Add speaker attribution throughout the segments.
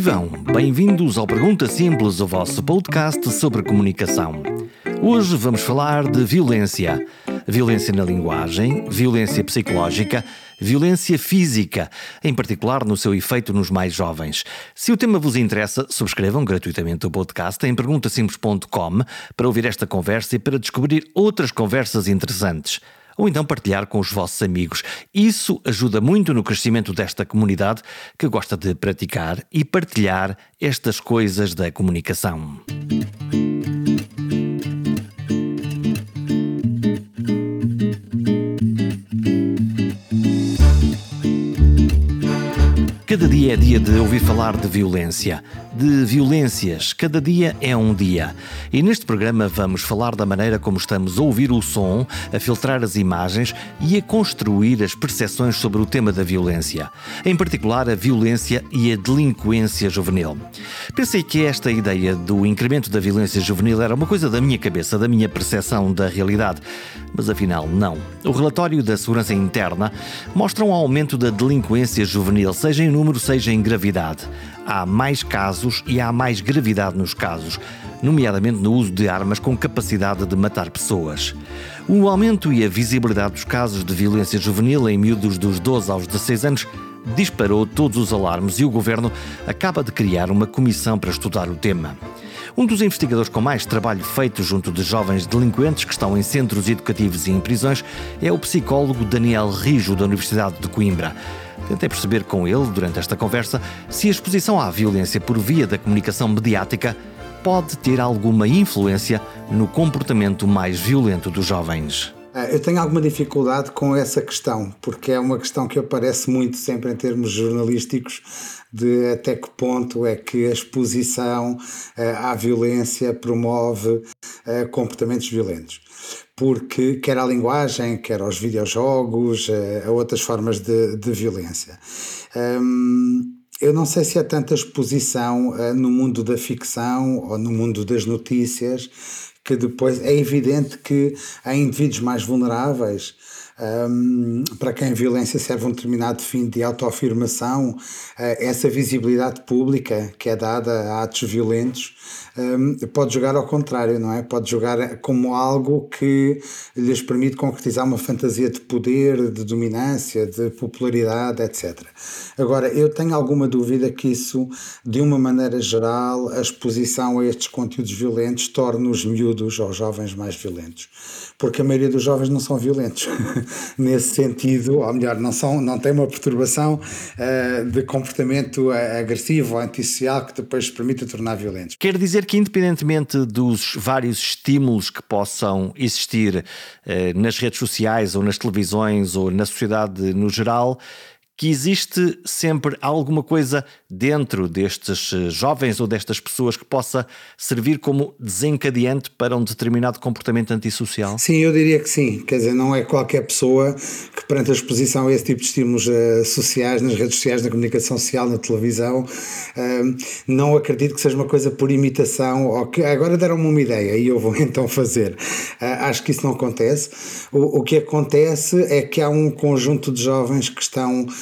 Speaker 1: Vivam! Bem-vindos ao Pergunta Simples, o vosso podcast sobre comunicação. Hoje vamos falar de violência. Violência na linguagem, violência psicológica, violência física, em particular no seu efeito nos mais jovens. Se o tema vos interessa, subscrevam gratuitamente o podcast em perguntasimples.com para ouvir esta conversa e para descobrir outras conversas interessantes ou então partilhar com os vossos amigos. Isso ajuda muito no crescimento desta comunidade que gosta de praticar e partilhar estas coisas da comunicação. Cada dia é dia de ouvir falar de violência, de violências. Cada dia é um dia. E neste programa vamos falar da maneira como estamos a ouvir o som, a filtrar as imagens e a construir as percepções sobre o tema da violência. Em particular, a violência e a delinquência juvenil. Pensei que esta ideia do incremento da violência juvenil era uma coisa da minha cabeça, da minha percepção da realidade. Mas afinal, não. O relatório da Segurança Interna mostra um aumento da delinquência juvenil, seja em número, seja em gravidade. Há mais casos e há mais gravidade nos casos, nomeadamente no uso de armas com capacidade de matar pessoas. O aumento e a visibilidade dos casos de violência juvenil em miúdos dos 12 aos 16 anos disparou todos os alarmes e o governo acaba de criar uma comissão para estudar o tema. Um dos investigadores com mais trabalho feito junto de jovens delinquentes que estão em centros educativos e em prisões é o psicólogo Daniel Rijo, da Universidade de Coimbra. Tentei perceber com ele, durante esta conversa, se a exposição à violência por via da comunicação mediática pode ter alguma influência no comportamento mais violento dos jovens.
Speaker 2: Ah, eu tenho alguma dificuldade com essa questão, porque é uma questão que aparece muito sempre em termos jornalísticos, de até que ponto é que a exposição ah, à violência promove ah, comportamentos violentos. Porque quer a linguagem, quer aos videojogos, a outras formas de, de violência. eu não sei se há tanta exposição no mundo da ficção ou no mundo das notícias que depois é evidente que há indivíduos mais vulneráveis um, para quem a violência serve um determinado fim de autoafirmação, uh, essa visibilidade pública que é dada a atos violentos um, pode jogar ao contrário, não é? Pode jogar como algo que lhes permite concretizar uma fantasia de poder, de dominância, de popularidade, etc. Agora, eu tenho alguma dúvida que isso, de uma maneira geral, a exposição a estes conteúdos violentos torne os miúdos ou jovens mais violentos porque a maioria dos jovens não são violentos nesse sentido, ou melhor, não, são, não têm uma perturbação uh, de comportamento agressivo ou antissocial que depois permite tornar violentos.
Speaker 1: Quer dizer que, independentemente dos vários estímulos que possam existir uh, nas redes sociais ou nas televisões ou na sociedade no geral, que existe sempre alguma coisa dentro destes eh, jovens ou destas pessoas que possa servir como desencadeante para um determinado comportamento antissocial?
Speaker 2: Sim, eu diria que sim. Quer dizer, não é qualquer pessoa que, perante a exposição a esse tipo de estímulos uh, sociais, nas redes sociais, na comunicação social, na televisão, uh, não acredito que seja uma coisa por imitação ou que agora deram-me uma ideia e eu vou então fazer. Uh, acho que isso não acontece. O, o que acontece é que há um conjunto de jovens que estão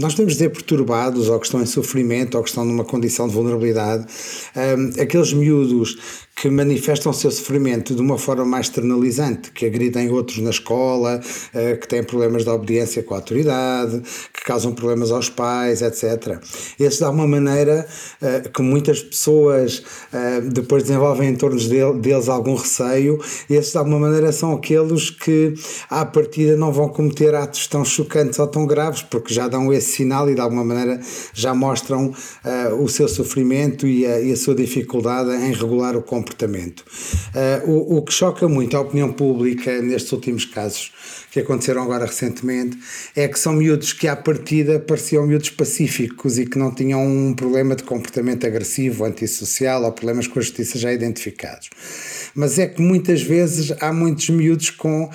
Speaker 2: nós podemos dizer perturbados ou que estão em sofrimento ou que estão numa condição de vulnerabilidade. aqueles miúdos que manifestam o seu sofrimento de uma forma mais externalizante, que agridem outros na escola, uh, que têm problemas de obediência com a autoridade, que causam problemas aos pais, etc. Esses, de alguma maneira, uh, que muitas pessoas uh, depois desenvolvem em torno dele, deles algum receio, esses, de alguma maneira, são aqueles que, à partida, não vão cometer atos tão chocantes ou tão graves, porque já dão esse sinal e, de alguma maneira, já mostram o seu sofrimento e a, e a sua dificuldade em regular o comportamento. Uh, o, o que choca muito a opinião pública nestes últimos casos que aconteceram agora recentemente é que são miúdos que à partida pareciam miúdos pacíficos e que não tinham um problema de comportamento agressivo, antissocial ou problemas com a justiça já identificados. Mas é que muitas vezes há muitos miúdos com uh,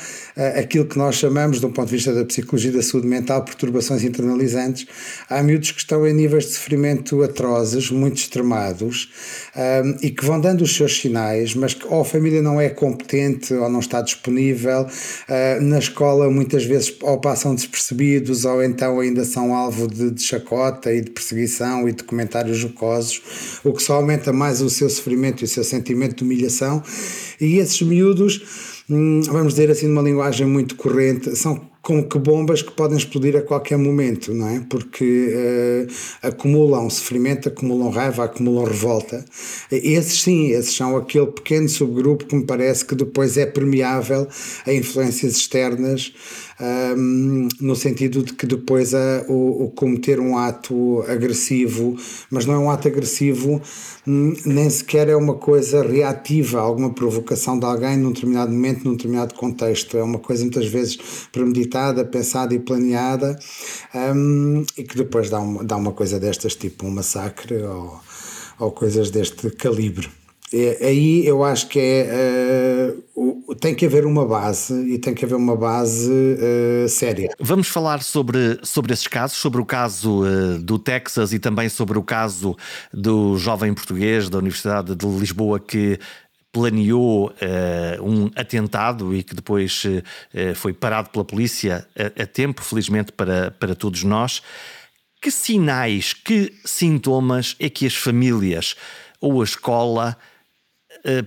Speaker 2: aquilo que nós chamamos, um ponto de vista da psicologia da saúde mental, perturbações internalizantes, há miúdos que estão em níveis de sofrimento atrozes, muito extremados, um, e que vão dando os seus sinais, mas que ou a família não é competente ou não está disponível, uh, na escola muitas vezes ou passam despercebidos ou então ainda são alvo de, de chacota e de perseguição e de comentários jocosos, o que só aumenta mais o seu sofrimento e o seu sentimento de humilhação. E esses miúdos, hum, vamos dizer assim, numa linguagem muito corrente, são como que bombas que podem explodir a qualquer momento, não é? Porque uh, acumulam sofrimento, acumulam raiva, acumulam revolta. Esses sim, esses são aquele pequeno subgrupo que me parece que depois é permeável a influências externas um, no sentido de que depois a, o, o, cometer um ato agressivo, mas não é um ato agressivo, hum, nem sequer é uma coisa reativa alguma provocação de alguém num determinado momento, num determinado contexto. É uma coisa muitas vezes premeditada, pensada e planeada um, e que depois dá uma, dá uma coisa destas, tipo um massacre ou, ou coisas deste calibre. É, aí eu acho que é uh, tem que haver uma base e tem que haver uma base uh, séria.
Speaker 1: Vamos falar sobre, sobre esses casos, sobre o caso uh, do Texas e também sobre o caso do jovem português da Universidade de Lisboa que planeou um atentado e que depois foi parado pela polícia a, a tempo, felizmente para, para todos nós. Que sinais, que sintomas é que as famílias ou a escola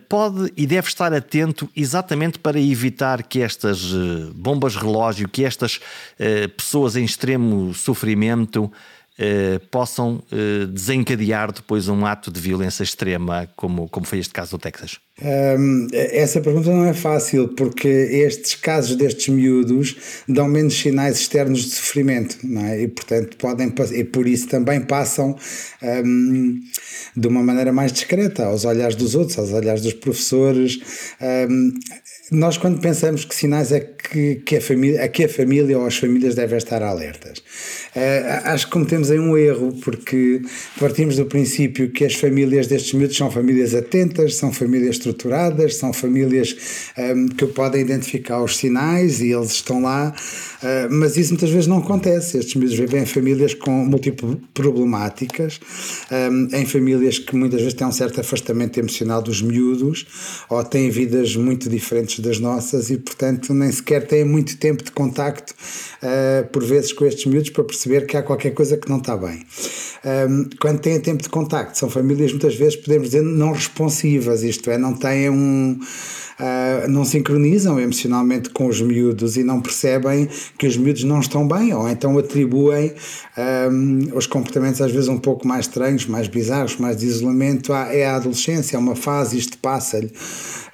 Speaker 1: pode e deve estar atento exatamente para evitar que estas eh, bombas relógio, que estas eh, pessoas em extremo sofrimento possam desencadear depois um ato de violência extrema, como, como foi este caso do Texas?
Speaker 2: Essa pergunta não é fácil, porque estes casos destes miúdos dão menos sinais externos de sofrimento, não é? E portanto podem e por isso também passam de uma maneira mais discreta aos olhares dos outros, aos olhares dos professores. Nós quando pensamos que sinais é que, que a família, a que a família ou as famílias devem estar alertas, uh, acho que cometemos aí um erro, porque partimos do princípio que as famílias destes miúdos são famílias atentas, são famílias estruturadas, são famílias um, que podem identificar os sinais e eles estão lá, uh, mas isso muitas vezes não acontece. Estes miúdos vivem em famílias com múltiplas problemáticas, um, em famílias que muitas vezes têm um certo afastamento emocional dos miúdos ou têm vidas muito diferentes das nossas e, portanto, nem sequer têm muito tempo de contacto, uh, por vezes, com estes miúdos para perceber que há qualquer coisa que não está bem. Um, quando têm tempo de contacto, são famílias muitas vezes, podemos dizer, não responsivas, isto é, não têm um. Uh, não sincronizam emocionalmente com os miúdos e não percebem que os miúdos não estão bem, ou então atribuem um, os comportamentos às vezes um pouco mais estranhos, mais bizarros, mais de isolamento. É a adolescência, é uma fase, isto passa-lhe.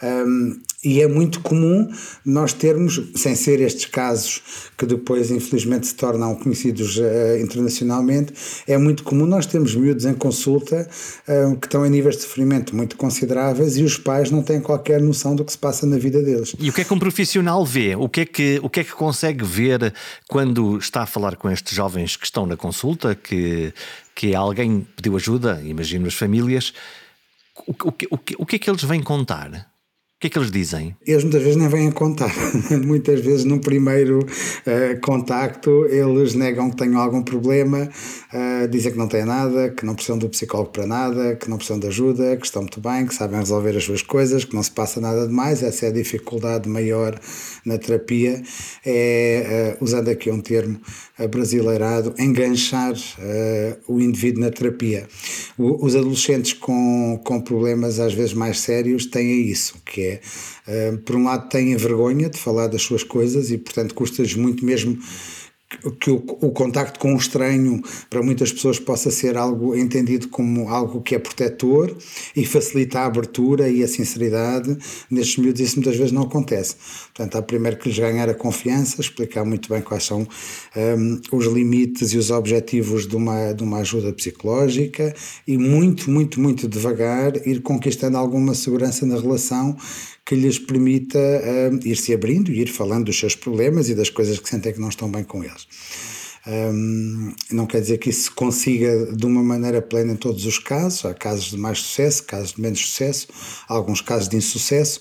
Speaker 2: Um, e é muito comum nós termos, sem ser estes casos que depois infelizmente se tornam conhecidos uh, internacionalmente, é muito comum nós termos miúdos em consulta uh, que estão em níveis de sofrimento muito consideráveis e os pais não têm qualquer noção do que se passa na vida deles.
Speaker 1: E o que é que um profissional vê? O que é que, o que, é que consegue ver quando está a falar com estes jovens que estão na consulta, que, que alguém pediu ajuda, imagino as famílias, o, o, o, o que é que eles vêm contar? O que é que eles dizem?
Speaker 2: Eles muitas vezes nem vêm a contar. muitas vezes, no primeiro uh, contacto, eles negam que tenham algum problema, uh, dizem que não têm nada, que não precisam do psicólogo para nada, que não precisam de ajuda, que estão muito bem, que sabem resolver as suas coisas, que não se passa nada demais. Essa é a dificuldade maior na terapia, é, uh, usando aqui um termo brasileirado, enganchar o indivíduo na terapia. O, os adolescentes com, com problemas às vezes mais sérios têm isso, que é, uh, por um lado, têm vergonha de falar das suas coisas e, portanto, custa-lhes muito mesmo que o, o contacto com o estranho para muitas pessoas possa ser algo entendido como algo que é protetor e facilita a abertura e a sinceridade. Nestes miúdos isso muitas vezes não acontece. Portanto há primeiro que lhes ganhar a confiança explicar muito bem quais são um, os limites e os objetivos de uma, de uma ajuda psicológica e muito, muito, muito devagar ir conquistando alguma segurança na relação que lhes permita uh, ir se abrindo e ir falando dos seus problemas e das coisas que sentem que não estão bem com eles. Um, não quer dizer que isso se consiga de uma maneira plena em todos os casos, há casos de mais sucesso, casos de menos sucesso, alguns casos de insucesso.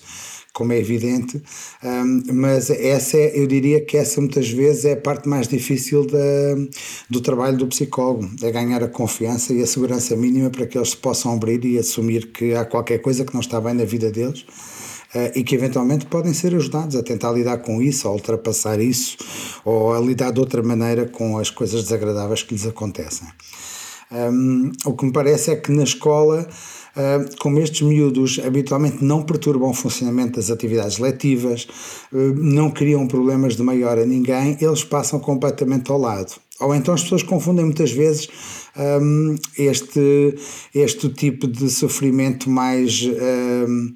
Speaker 2: como é evidente, um, mas essa é, eu diria que essa muitas vezes é a parte mais difícil da, do trabalho do psicólogo, é ganhar a confiança e a segurança mínima para que eles se possam abrir e assumir que há qualquer coisa que não está bem na vida deles e que eventualmente podem ser ajudados a tentar lidar com isso, a ultrapassar isso ou a lidar de outra maneira com as coisas desagradáveis que lhes acontecem. Um, o que me parece é que na escola, uh, como estes miúdos habitualmente não perturbam o funcionamento das atividades letivas, uh, não criam problemas de maior a ninguém, eles passam completamente ao lado. Ou então as pessoas confundem muitas vezes um, este, este tipo de sofrimento mais. Um,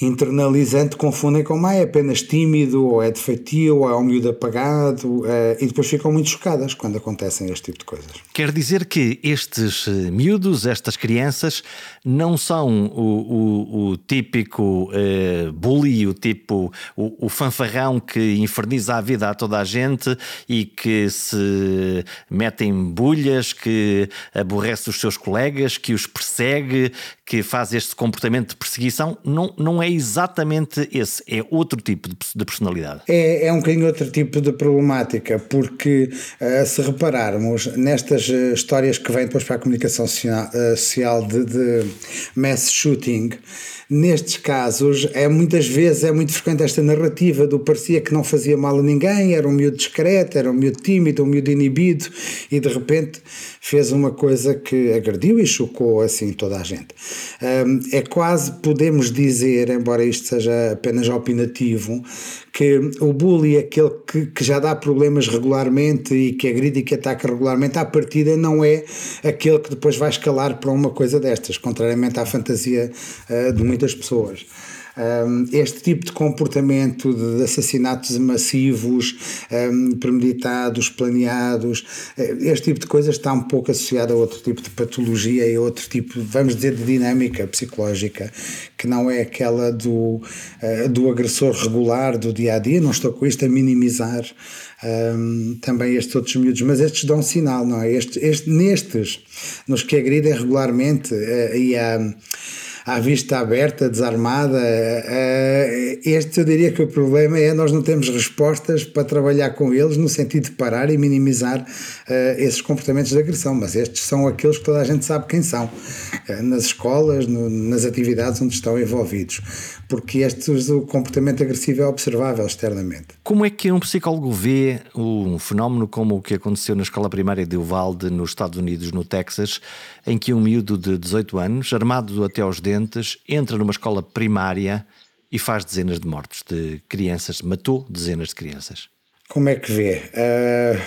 Speaker 2: internalizante confundem com ah, é apenas tímido, ou é defeitio, ou é um miúdo apagado, uh, e depois ficam muito chocadas quando acontecem este tipo de coisas.
Speaker 1: Quer dizer que estes eh, miúdos, estas crianças, não são o, o, o típico uh, bully, o tipo, o, o, fanfarrão que inferniza a vida a toda a gente e que se mete em bulhas, que aborrece os seus colegas, que os persegue, que faz este comportamento de perseguição. Não, não é exatamente esse, é outro tipo de, de personalidade.
Speaker 2: É, é um bocadinho outro tipo de problemática, porque uh, se repararmos nestas uh, histórias que vêm depois para a comunicação social de, de mass shooting, nestes casos é muitas vezes é muito frequente esta narrativa do parecia que não fazia mal a ninguém, era um miúdo discreto, era um miúdo tímido, um miúdo inibido e de repente fez uma coisa que agrediu e chocou assim toda a gente. É quase, podemos dizer, embora isto seja apenas opinativo, que o bully, aquele que, que já dá problemas regularmente e que agride e que ataca regularmente, à partida não é aquele que depois vai escalar para uma coisa destas, contrariamente à fantasia uh, de muitas pessoas este tipo de comportamento de assassinatos massivos, premeditados, planeados, eh, este tipo de coisas está um pouco associado a outro tipo de patologia e a outro tipo, vamos dizer, de dinâmica psicológica, que não é aquela do, eh, do agressor regular do dia a dia. Não estou com isto a minimizar um, também estes outros miúdos, mas estes dão sinal, não é? Este, este, nestes, nos que agridem regularmente uh, e há à vista aberta, desarmada. Eh, este eu diria que o problema é nós não temos respostas para trabalhar com eles no sentido de parar e minimizar eh, esses comportamentos de agressão, mas estes são aqueles que toda a gente sabe quem são, eh, nas escolas, nas atividades onde estão envolvidos, porque estes, o comportamento agressivo é observável externamente.
Speaker 1: Como é que um psicólogo vê um fenómeno como o que aconteceu na escola primária de Uvalde, nos Estados Unidos, no Texas, em que um miúdo de 18 anos, armado até aos dentes, entra numa escola primária e faz dezenas de mortes de crianças, matou dezenas de crianças.
Speaker 2: Como é que vê? Uh,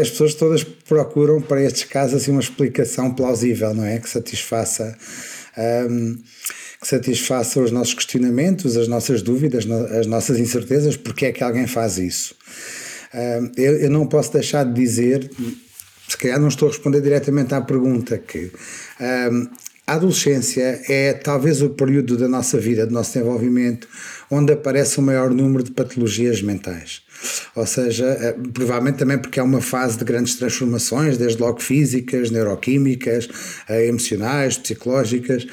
Speaker 2: as pessoas todas procuram para estes casos assim, uma explicação plausível, não é? Que satisfaça. Um, que satisfaça os nossos questionamentos, as nossas dúvidas, as nossas incertezas, porque é que alguém faz isso. eu, eu não posso deixar de dizer se calhar não estou a responder diretamente à pergunta, que um, a adolescência é talvez o período da nossa vida, do nosso desenvolvimento, onde aparece o maior número de patologias mentais. Ou seja, eh, provavelmente também porque é uma fase de grandes transformações, desde logo físicas, neuroquímicas, eh, emocionais, psicológicas.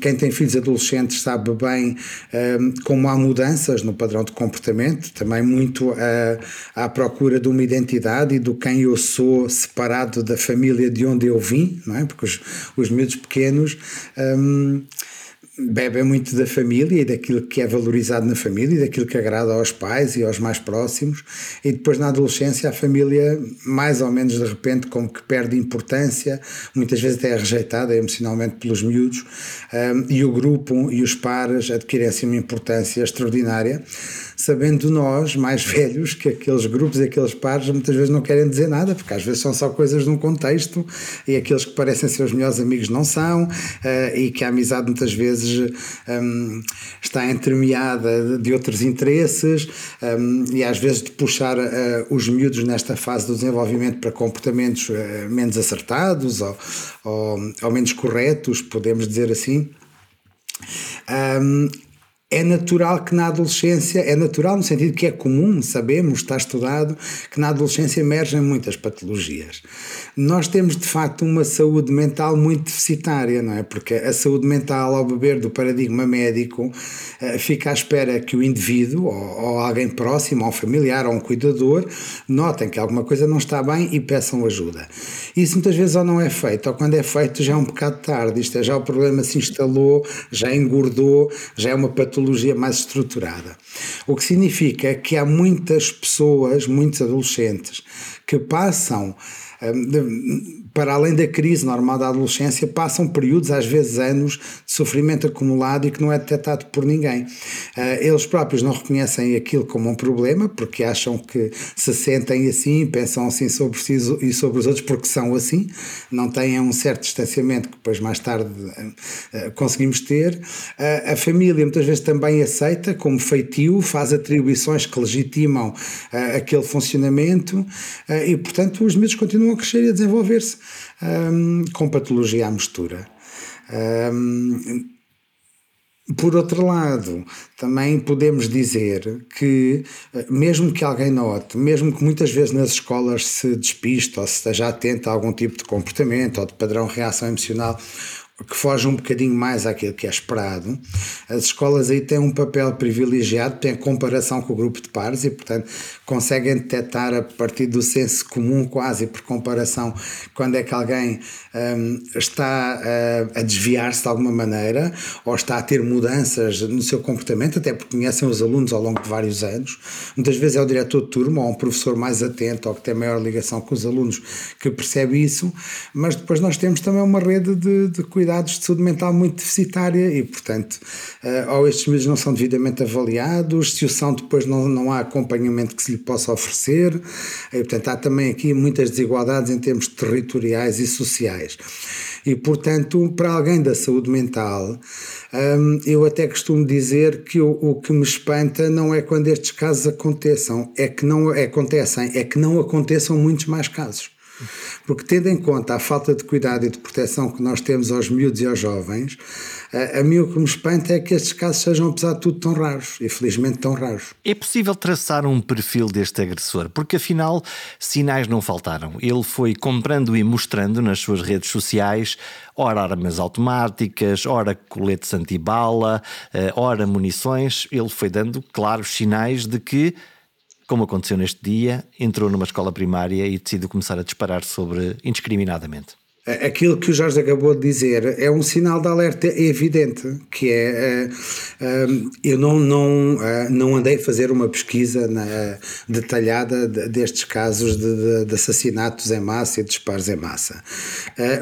Speaker 2: Quem tem filhos adolescentes sabe bem como há mudanças no padrão de comportamento, também muito à procura de uma identidade e do quem eu sou separado da família de onde eu vim, não é? Porque os, os miúdos pequenos bebe muito da família e daquilo que é valorizado na família e daquilo que agrada aos pais e aos mais próximos. E depois na adolescência a família mais ou menos de repente como que perde importância muitas vezes até é rejeitada emocionalmente pelos miúdos um, e o grupo e os pares adquirem assim uma importância extraordinária sabendo nós, mais velhos, que aqueles grupos e aqueles pares muitas vezes não querem dizer nada, porque às vezes são só coisas de um contexto e aqueles que parecem ser os melhores amigos não são, uh, e que a amizade muitas vezes um, está entremeada de outros interesses um, e às vezes de puxar uh, os miúdos nesta fase do desenvolvimento para comportamentos uh, menos acertados ou, ou, ou, menos corretos, podemos dizer assim. Um, é natural que na adolescência, é natural no sentido que é comum, sabemos, está estudado, que na adolescência emergem muitas patologias. Nós temos de facto uma saúde mental muito deficitária, não é? Porque a saúde mental, ao beber do paradigma médico, eh, fica à espera que o indivíduo, ou, alguém próximo, ou um familiar, ou um cuidador, notem que alguma coisa não está bem e peçam ajuda. Isso muitas vezes ou não é feito, ou quando é feito já é um bocado tarde, isto é, já o problema se instalou, já engordou, já é uma patologia patologia mais estruturada. O que significa que há muitas pessoas, muitos adolescentes, que passam hum, para além da crise normal da adolescência, passam períodos, às vezes anos, de sofrimento acumulado e que não é detectado por ninguém. Uh, eles próprios não reconhecem aquilo como um problema, porque acham que se sentem assim, pensam assim sobre si e sobre os outros, porque são assim, não têm um certo distanciamento que depois mais tarde uh, conseguimos ter. A família muitas vezes também aceita como feitio, faz atribuições que legitimam aquele funcionamento e, portanto, os miúdos continuam a crescer e a desenvolver-se um, com patologia à mistura. Um, por outro lado, também podemos dizer que, mesmo que alguém note, mesmo que muitas vezes nas escolas se despista ou se esteja atento a algum tipo de comportamento ou de padrão de reação emocional, que foge um bocadinho mais àquilo que é esperado. As escolas aí têm um papel privilegiado, têm comparação com o grupo de pares e, portanto, conseguem detectar a partir do senso comum, quase por comparação, quando é que alguém um, está a, a desviar-se de alguma maneira ou está a ter mudanças no seu comportamento, até porque conhecem os alunos ao longo de vários anos. Muitas vezes é o diretor de turma ou um professor mais atento ou que tem maior ligação com os alunos que percebe isso, mas depois nós temos também uma rede de, de cuidados de saúde mental muito deficitária e, portanto, uh, ou estes meses não são devidamente avaliados, se o são, depois não, não há acompanhamento que se lhe possa oferecer, e, portanto, há também aqui muitas desigualdades em termos territoriais e sociais. E, portanto, para alguém da saúde mental, um, eu até costumo dizer que o, o, que me espanta não é quando estes casos aconteçam, é que não acontecem, é que não aconteçam muitos mais casos. Porque, tendo em conta a falta de cuidado e de proteção que nós temos aos miúdos e aos jovens, a, a mim o que me espanta é que estes casos sejam, apesar de tudo, tão raros e felizmente tão raros.
Speaker 1: É possível traçar um perfil deste agressor, porque afinal sinais não faltaram. Ele foi comprando e mostrando nas suas redes sociais ora armas automáticas, ora coletes antibala, eh, ora munições. Ele foi dando claros sinais de que como aconteceu neste dia, entrou numa escola primária e decidiu começar a disparar sobre indiscriminadamente.
Speaker 2: Aquilo que o Jorge acabou de dizer é um sinal de alerta evidente, que é, eu não, não, não andei a fazer uma pesquisa detalhada destes casos de, de assassinatos em massa e disparos em massa,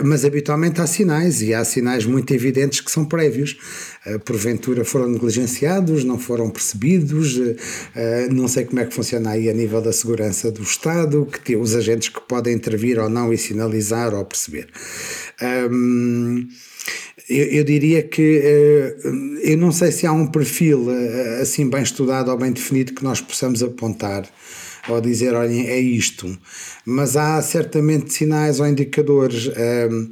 Speaker 2: mas habitualmente há sinais, e há sinais muito evidentes que são prévios. Eh, porventura foram negligenciados, não foram percebidos, eh, não sei como é que funciona aí a nível da segurança do Estado, que os agentes que podem intervir ou não e sinalizar ou perceber. Um, eu, eu, diria que uh, eu não sei se há um perfil uh, assim bem estudado ou bem definido que nós possamos apontar ou dizer, olhem, é isto, mas há certamente sinais ou indicadores. Uh,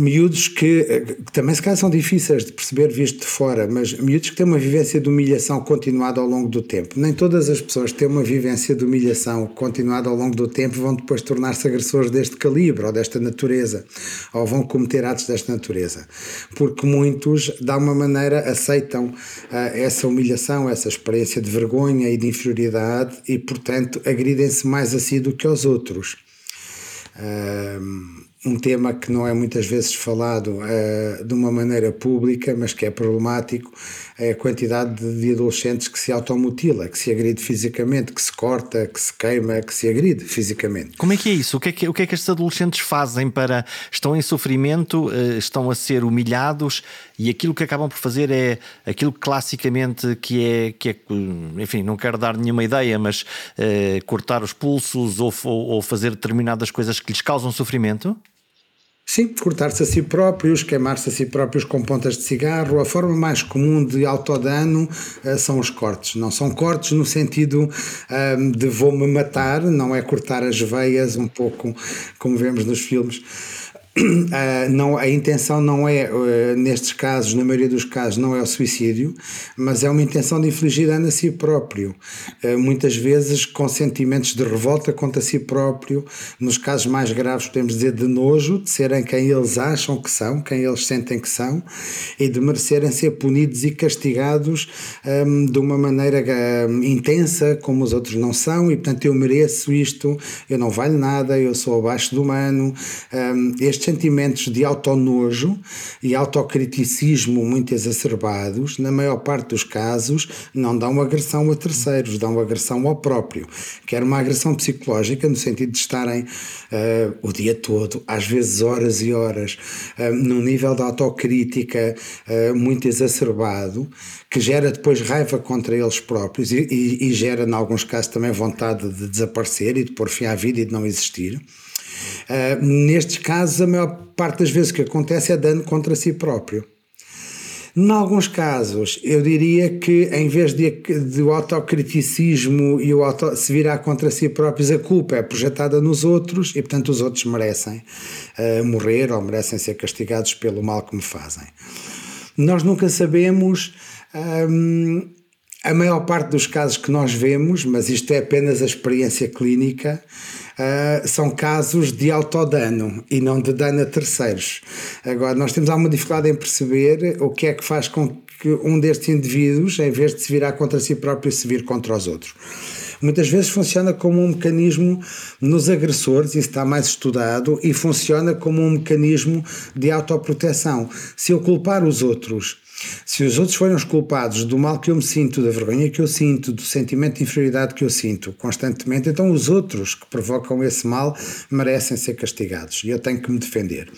Speaker 2: miúdos que, que, também se calhar são difíceis de perceber visto de fora, mas miúdos que têm uma vivência de humilhação continuada ao longo do tempo. Nem todas as pessoas que têm uma vivência de humilhação continuada ao longo do tempo vão depois tornar-se agressores deste calibre ou desta natureza, ou vão cometer atos desta natureza. Porque muitos, de alguma maneira, aceitam uh, essa humilhação, essa experiência de vergonha e de inferioridade e, portanto, agridem-se mais a si do que aos outros. Uh, um tema que não é muitas vezes falado uh, de uma maneira pública, mas que é problemático, é a quantidade de adolescentes que se automutila, que se agride fisicamente, que se corta, que se queima, que se agride fisicamente.
Speaker 1: Como é que é isso? O que é que, o que, é que estes adolescentes fazem para. estão em sofrimento, uh, estão a ser humilhados e aquilo que acabam por fazer é aquilo classicamente que é, que é enfim, não quero dar nenhuma ideia, mas uh, cortar os pulsos ou, ou fazer determinadas coisas que lhes causam sofrimento?
Speaker 2: Sim, cortar-se a si próprios, queimar-se a si próprios com pontas de cigarro. A forma mais comum de autodano uh, são os cortes. Não são cortes no sentido uh, de vou-me matar, não é cortar as veias, um pouco como vemos nos filmes Uh, não, a intenção não é, uh, nestes casos, na maioria dos casos, não é o suicídio, mas é uma intenção de infligir dano a si próprio. Uh, muitas vezes com sentimentos de revolta contra si próprio, nos casos mais graves, podemos dizer de nojo, de serem quem eles acham que são, quem eles sentem que são, e de merecerem ser punidos e castigados um, de uma maneira um, intensa, como os outros não são, e portanto eu mereço isto, eu não valho nada, eu sou abaixo do humano. Um, estes sentimentos de autonojo e autocriticismo muito exacerbados, na maior parte dos casos, não dão agressão a terceiros, dão agressão ao próprio. Quer uma agressão psicológica, no sentido de estarem uh, o dia todo, às vezes horas e horas, uh, num nível de autocrítica uh, muito exacerbado, que gera depois raiva contra eles próprios e, e, e gera, em alguns casos, também vontade de desaparecer e de pôr fim à vida e de não existir. Uh, nestes casos, a maior parte das vezes que acontece é dano contra si próprio. Em alguns casos, eu diria que em vez de, de o autocriticismo e o auto, se virar contra si próprios, a culpa é projetada nos outros e, portanto, os outros merecem uh, morrer ou merecem ser castigados pelo mal que me fazem. Nós nunca sabemos. Um, a maior parte dos casos que nós vemos, mas isto é apenas a experiência clínica, uh, são casos de autodano e não de dano a terceiros. Agora, nós temos alguma dificuldade em perceber o que é que faz com que um destes indivíduos, em vez de se virar contra si próprio, se vir contra os outros. Muitas vezes funciona como um mecanismo nos agressores, isso está mais estudado, e funciona como um mecanismo de autoproteção. Se eu culpar os outros se os outros forem os culpados do mal que eu me sinto, da vergonha que eu sinto, do sentimento de inferioridade que eu sinto constantemente, então os outros que provocam esse mal merecem ser castigados e eu tenho que me defender.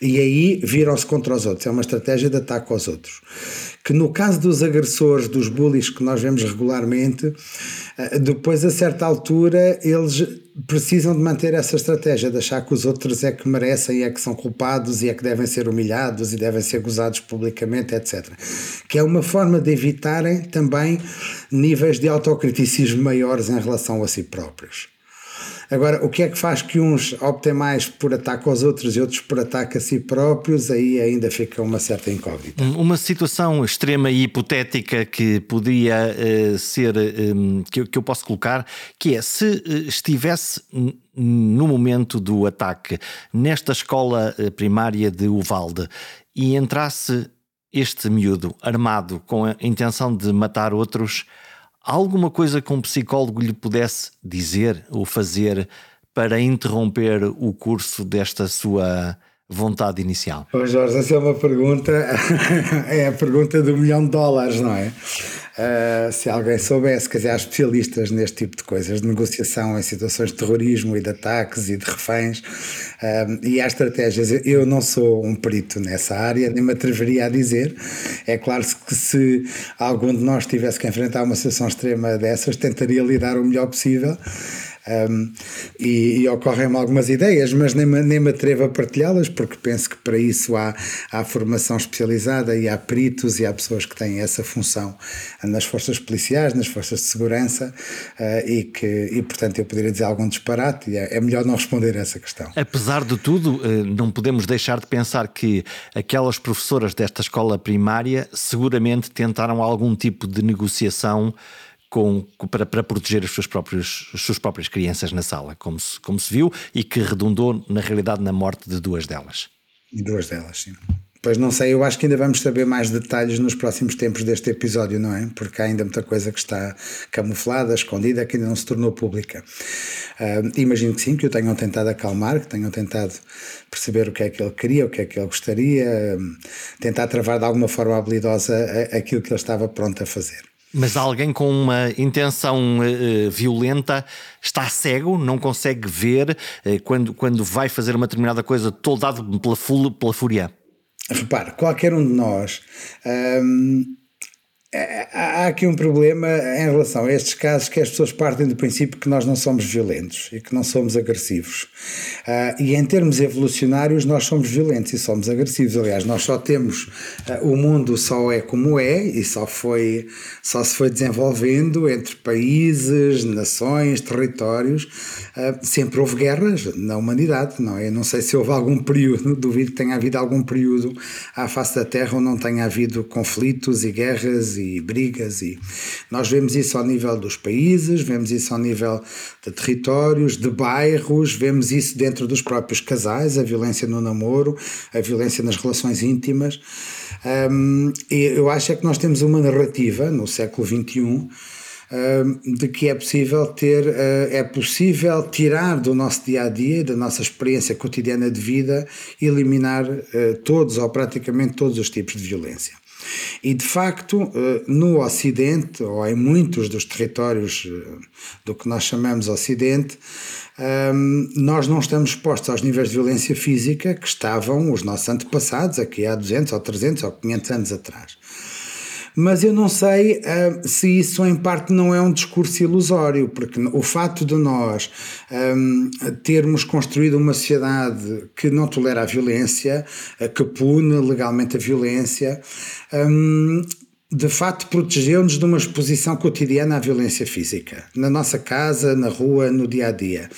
Speaker 2: E aí viram-se contra os outros. É uma estratégia de ataque aos outros. Que no caso dos agressores, dos bullies que nós vemos regularmente, eh, depois a certa altura eles precisam de manter essa estratégia, de achar que os outros é que merecem, é que são culpados e é que devem ser humilhados e devem ser gozados publicamente, etc. Que é uma forma de evitarem também níveis de autocriticismo maiores em relação a si próprios. Agora, o que é que faz que uns optem mais por ataque aos outros e outros por ataque a si próprios? Aí ainda fica uma certa incógnita.
Speaker 1: Uma situação extrema e hipotética que podia uh, ser, um, que, eu, que eu posso colocar, que é se uh, estivesse no momento do ataque nesta escola uh, primária de Uvalde e entrasse este miúdo armado com a intenção de matar outros alguma coisa que um psicólogo lhe pudesse dizer ou fazer para interromper o curso desta sua vontade inicial?
Speaker 2: Oh Jorge, essa é uma pergunta, é a pergunta do milhão de dólares, não é? Uh, se alguém soubesse, quer dizer, há especialistas neste tipo de coisas, de negociação em situações de terrorismo e de ataques e de reféns, uh, e há estratégias. Eu não sou um perito nessa área, nem me atreveria a dizer. É claro que se algum de nós tivesse que enfrentar uma situação extrema dessas, tentaria lidar o melhor possível. Um, e, e ocorrem-me algumas ideias, mas nem nem me atrevo a partilhá-las, porque penso que para isso há, há formação especializada e há peritos e há pessoas que têm essa função nas forças policiais, nas forças de segurança, uh, e que, e portanto, eu poderia dizer algum disparate, e é, é melhor não responder a essa questão.
Speaker 1: Apesar de tudo, eh, não podemos deixar de pensar que aquelas professoras desta escola primária seguramente tentaram algum tipo de negociação com, para, para proteger as suas, próprias, as suas próprias crianças na sala, como se, como se viu, e que redundou, na realidade, na morte de duas delas.
Speaker 2: Duas delas, sim. Pois não sei, eu acho que ainda vamos saber mais detalhes nos próximos tempos deste episódio, não é? Porque há ainda muita coisa que está camuflada, escondida, que ainda não se tornou pública. Uh, imagino que sim, que o tenham tentado acalmar, que tenham tentado perceber o que é que ele queria, o que é que ele gostaria, tentar travar de alguma forma habilidosa aquilo que ele estava pronto a fazer.
Speaker 1: Mas alguém com uma intenção uh, violenta está cego, não consegue ver uh, quando, quando vai fazer uma determinada coisa, todo dado pela, pela fúria.
Speaker 2: Repare, qualquer um de nós. Um, É, há aqui um problema em relação a estes casos que as pessoas partem do princípio que nós não somos violentos e que não somos agressivos. Uh, e em termos evolucionários, nós somos violentos e somos agressivos. Aliás, nós só temos uh, o mundo só é como é e só foi só se foi desenvolvendo entre países, nações, territórios. Uh, sempre houve guerras na humanidade, não é? não sei se houve algum período, duvido que tenha havido algum período à face da Terra onde não tenha havido conflitos e guerras e brigas e nós vemos isso ao nível dos países, vemos isso ao nível de territórios, de bairros, vemos isso dentro dos próprios casais, a violência no namoro, a violência nas relações íntimas. Um, eu acho é que nós temos uma narrativa no século XXI de que é possível ter, ah, é possível tirar do nosso dia a dia, da nossa experiência cotidiana de vida, eliminar ah, todos ou praticamente todos os tipos de violência. E de facto, eh, no Ocidente, ou em muitos dos territórios eh, do que nós chamamos Ocidente, ehm, nós não estamos expostos aos níveis de violência física que estavam os nossos antepassados aqui há 200 ou 300 ou 500 anos atrás mas eu não sei uh, se isso em parte não é um discurso ilusório, porque o fato de nós um, termos construído uma sociedade que não tolera a violência, uh, que pune legalmente a violência, um, de facto protegeu-nos de uma exposição cotidiana à violência física, na nossa casa, na rua, no dia a dia.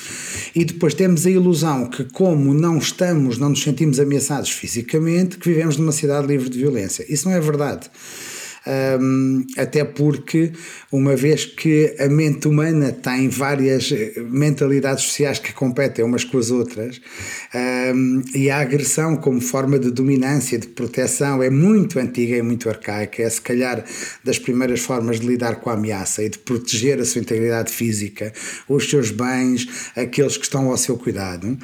Speaker 2: E depois temos a ilusão que, como não estamos, não nos sentimos ameaçados fisicamente, que vivemos numa cidade livre de violência. Isso não é verdade um, até porque, uma vez que a mente humana tem várias eh, mentalidades sociais que competem umas com as outras, um, e a agressão como forma de dominância, de proteção, é muito antiga e muito arcaica, é se calhar das primeiras formas de lidar com a ameaça e de proteger a sua integridade física, os seus bens, aqueles que estão ao seu cuidado.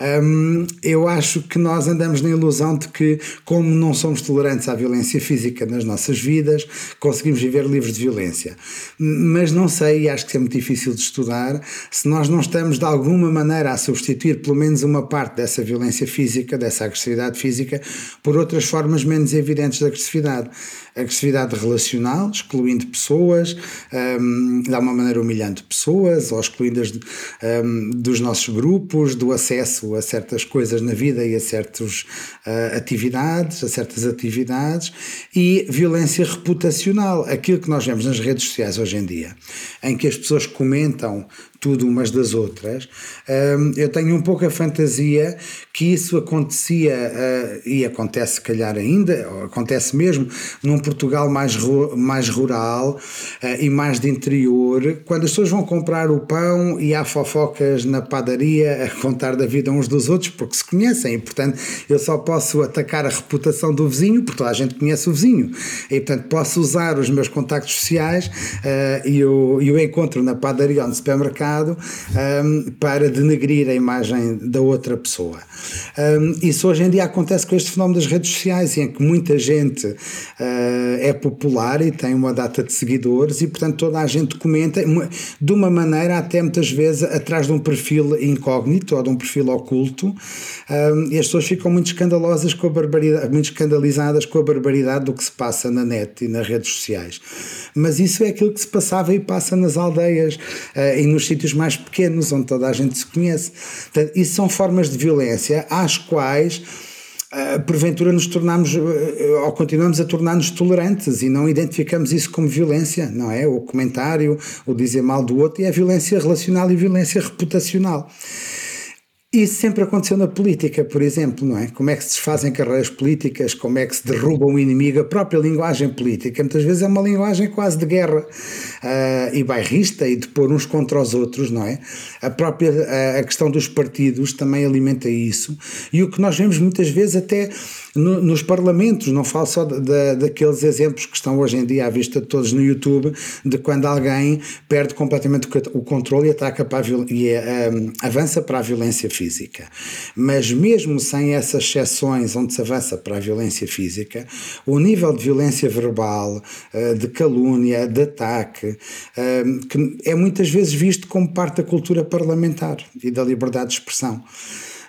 Speaker 2: Um, eu acho que nós andamos na ilusão de que, como não somos tolerantes à violência física nas nossas vidas, vidas, conseguimos viver livres de violência. Mas não sei, e acho que é muito difícil de estudar, se nós não estamos de alguma maneira a substituir pelo menos uma parte dessa violência física, dessa agressividade física, por outras formas menos evidentes de agressividade agressividade relacional, excluindo pessoas, um, de alguma maneira humilhando pessoas, ou excluindo-as um, dos nossos grupos, do acesso a certas coisas na vida e a certas uh, atividades, a certas atividades, e violência reputacional, aquilo que nós vemos nas redes sociais hoje em dia, em que as pessoas comentam tudo umas das outras, eu tenho um pouco a fantasia que isso acontecia uh, e acontece se calhar ainda, acontece mesmo num Portugal mais, mais rural uh, e mais de interior, quando as pessoas vão comprar o pão e há fofocas na padaria a contar da vida uns dos outros porque se conhecem e portanto eu só posso atacar a reputação do vizinho porque toda a gente conhece o vizinho. E portanto posso usar os meus contactos sociais uh, e, o, e o encontro na padaria ou no supermercado um, para denegrir a imagem da outra pessoa. Um, isso hoje em dia acontece com este fenómeno das redes sociais, em que muita gente uh, é popular e tem uma data de seguidores e, portanto, toda a gente comenta de uma maneira até muitas vezes atrás de um perfil incógnito ou de um perfil oculto um, e as pessoas ficam muito escandalosas com a barbaridade, muito escandalizadas com a barbaridade do que se passa na net e nas redes sociais. Mas isso é aquilo que se passava e passa nas aldeias uh, e nos sítios sítios mais pequenos, onde toda a gente se conhece. Portanto, isso são formas de violência às quais Uh, porventura nos tornamos uh, ou continuamos a tornar-nos tolerantes e não identificamos isso como violência, não é? O comentário, o dizer mal do outro, e é violência relacional e violência reputacional. Isso sempre aconteceu na política, por exemplo, não é? Como é que se desfazem carreiras políticas, como é que se derruba um inimigo, a própria linguagem política, muitas vezes é uma linguagem quase de guerra uh, e bairrista e de pôr uns contra os outros, não é? A própria a, a questão dos partidos também alimenta isso e o que nós vemos muitas vezes até no, nos parlamentos, não falo só de, daqueles exemplos que estão hoje em dia à vista de todos no YouTube, de quando alguém perde completamente o controle e ataca para a, e um, avança para a violência física. Mas mesmo sem essas exceções onde se avança para a violência física, o nível de violência verbal, uh, de calúnia, de ataque, uh, que é muitas vezes visto como parte da cultura parlamentar e da liberdade de expressão.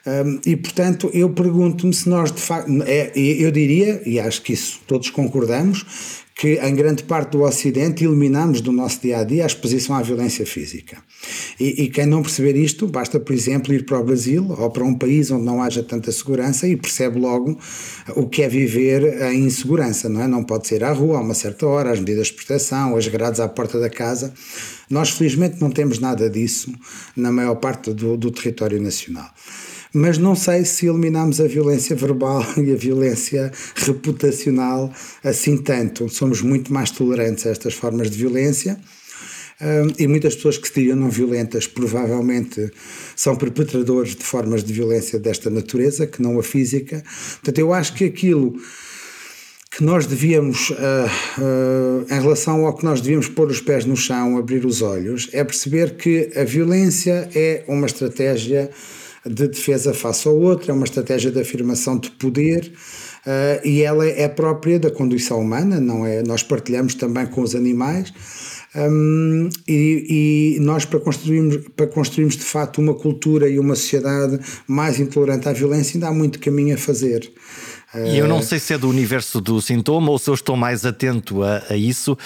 Speaker 2: Um, e portanto eu pergunto-me se nós de facto, é, eu diria, e acho que isso todos concordamos, que em grande parte do Ocidente eliminamos do nosso dia a dia a exposição à violência física. E, e, quem não perceber isto, basta, por exemplo, ir para o Brasil ou para um país onde não haja tanta segurança e percebe logo o que é viver em insegurança, não é? Não pode sair à rua a uma certa hora, as medidas de proteção, as grades à porta da casa. Nós, felizmente, não temos nada disso na maior parte do, do território nacional mas não sei se eliminamos a violência verbal e a violência reputacional assim tanto. Somos muito mais tolerantes a estas formas de violência. e muitas pessoas que se diriam não violentas provavelmente são perpetradores de formas de violência desta natureza, que não a física. Portanto, eu acho que aquilo que nós devíamos, uh, uh, em relação ao que nós devíamos pôr os pés no chão, abrir os olhos, é perceber que a violência é uma estratégia de defesa face ao outro, é uma estratégia de afirmação de poder. Uh, e ela é própria da condição humana, não é? Nós partilhamos também com os animais um, e, e, nós para construirmos, para construirmos de facto uma cultura e uma sociedade mais intolerante à violência ainda há muito caminho a fazer.
Speaker 1: E eu não sei se é do universo do sintoma ou se eu estou mais atento a, a isso.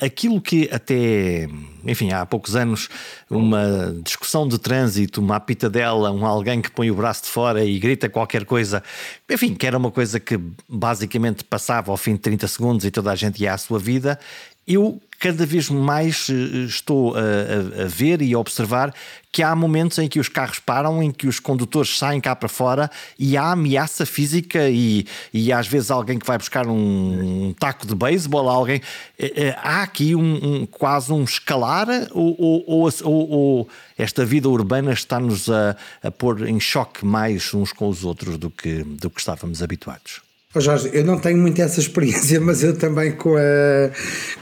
Speaker 1: Aquilo que até, enfim, há poucos anos, uma discussão de trânsito, uma apitadela, um alguém que põe o braço de fora e grita qualquer coisa, enfim, que era uma coisa que basicamente passava ao fim de 30 segundos e toda a gente ia à sua vida. Eu cada vez mais eh, estou a, a, ver e a observar que há momentos em que os carros param, em que os condutores saem cá para fora e há ameaça física e, e às vezes alguém que vai buscar um, um taco de beisebol, alguém. Eh, eh, há aqui um, um, quase um escalar ou, ou, ou, ou esta vida urbana está-nos a, a pôr em choque mais uns com os outros do que, do que estávamos habituados?
Speaker 2: Oh Jorge, eu não tenho muito essa experiência, mas eu também com a,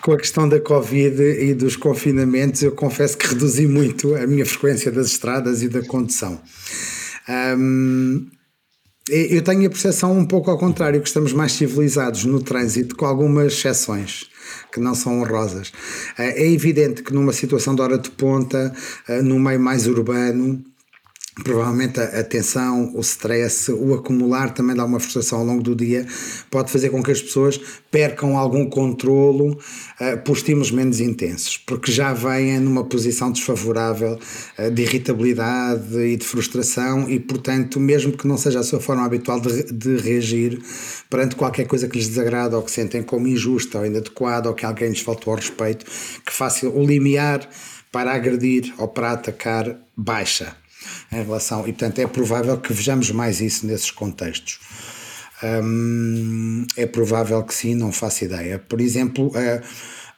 Speaker 2: com a questão da Covid e dos confinamentos, eu confesso que reduzi muito a minha frequência das estradas e da condução. Um, eu tenho a percepção um pouco ao contrário, que estamos mais civilizados no trânsito, com algumas exceções que não são honrosas. É evidente que numa situação de hora de ponta, no meio mais urbano, provavelmente a, tensão, o stress, o acumular também dá uma frustração ao longo do dia, pode fazer com que as pessoas percam algum controlo uh, por estímulos menos intensos, porque já vêm numa posição desfavorável uh, de irritabilidade e de frustração e, portanto, mesmo que não seja a sua forma habitual de, de reagir perante qualquer coisa que lhes desagrada ou que sentem como injusta ou inadequada ou que alguém lhes faltou ao respeito, que faça o limiar para agredir ou para atacar baixa em relação. E, portanto, é provável que vejamos mais isso nesses contextos. Hum, é provável que sim, não faço ideia. Por exemplo, é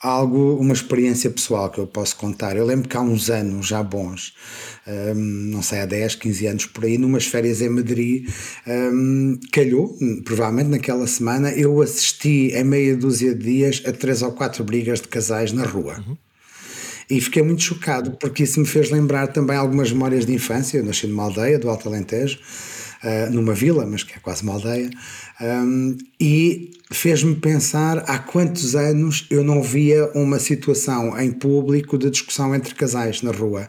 Speaker 2: algo, uma experiência pessoal que eu posso contar. Eu lembro que há uns anos já bons, hum, não sei, há 10, 15 anos por aí, numas férias em Madrid, hum, calhou, provavelmente naquela semana, eu assisti em meia dúzia de dias a três ou quatro brigas de casais na rua. Uhum. E fiquei muito chocado, porque isso me fez lembrar também algumas memórias de infância. Eu nasci numa aldeia do Alto Alentejo, uh, numa vila, mas que é quase uma aldeia, um, e fez-me pensar há quantos anos eu não via uma situação em público de discussão entre casais na rua.